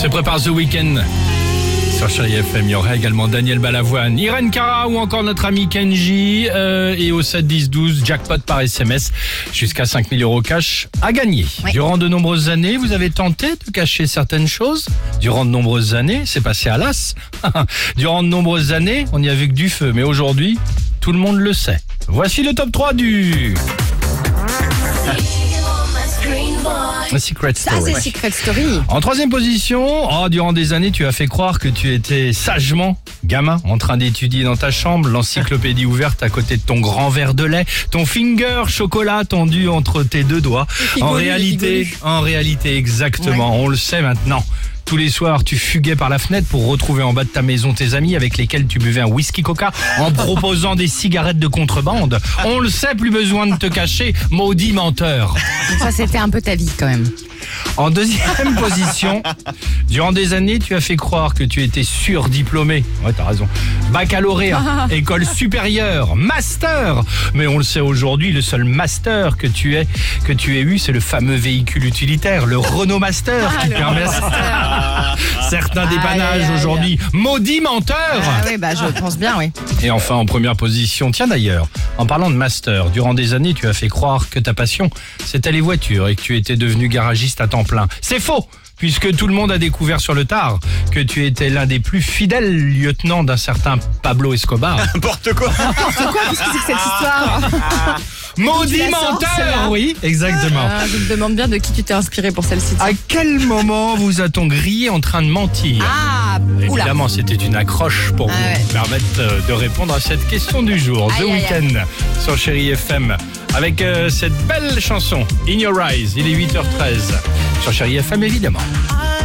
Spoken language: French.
Se prépare The Weeknd. Sur Chérie FM, il y aura également Daniel Balavoine, Irène Cara ou encore notre ami Kenji. euh, et au 7 10 12, jackpot par SMS, jusqu'à 5000 euros cash à gagner. Durant de nombreuses années, vous avez tenté de cacher certaines choses. Durant de nombreuses années, c'est passé à l'as. Durant de nombreuses années, on n'y a vu que du feu. Mais aujourd'hui, tout le monde le sait. Voici le top 3 du... Secret Ça, Story. c'est Secret Story. En troisième position, oh, durant des années, tu as fait croire que tu étais sagement gamin en train d'étudier dans ta chambre, l'encyclopédie ouverte à côté de ton grand verre de lait, ton finger chocolat tendu entre tes deux doigts. En réalité, en réalité, exactement, on le sait maintenant. Tous les soirs, tu fuguais par la fenêtre pour retrouver en bas de ta maison tes amis avec lesquels tu buvais un whisky coca en proposant des cigarettes de contrebande. On le sait, plus besoin de te cacher, maudit menteur. Donc ça, c'était un peu ta vie quand même. En deuxième position, durant des années, tu as fait croire que tu étais surdiplômé. Ouais, t'as raison. Baccalauréat, école supérieure, master. Mais on le sait aujourd'hui, le seul master que tu aies, que tu aies eu, c'est le fameux véhicule utilitaire, le Renault Master, qui le permet certains dépannages aujourd'hui. Maudit menteur Ah oui, bah je pense bien, oui. et enfin, en première position, tiens d'ailleurs, en parlant de master, durant des années, tu as fait croire que ta passion, c'était les voitures et que tu étais devenu garagiste à temps plein. C'est faux Puisque tout le monde a découvert sur le tard que tu étais l'un des plus fidèles lieutenants d'un certain Pablo Escobar. N'importe quoi. N'importe quoi, qu'est-ce que c'est que cette histoire Maudit menteur Oui, exactement. Ah, Je me demande bien de qui tu t'es inspiré pour celle-ci. À quel moment vous a-t-on grillé en train de mentir Ah. Évidemment, c'était une accroche pour Ah vous ouais. permettre euh, de répondre à cette question du jour. The Aïe, aïe. Weeknd sur Chéri FM avec euh, cette belle chanson In Your Eyes. Il est 8h13 sur Chéri FM évidemment. I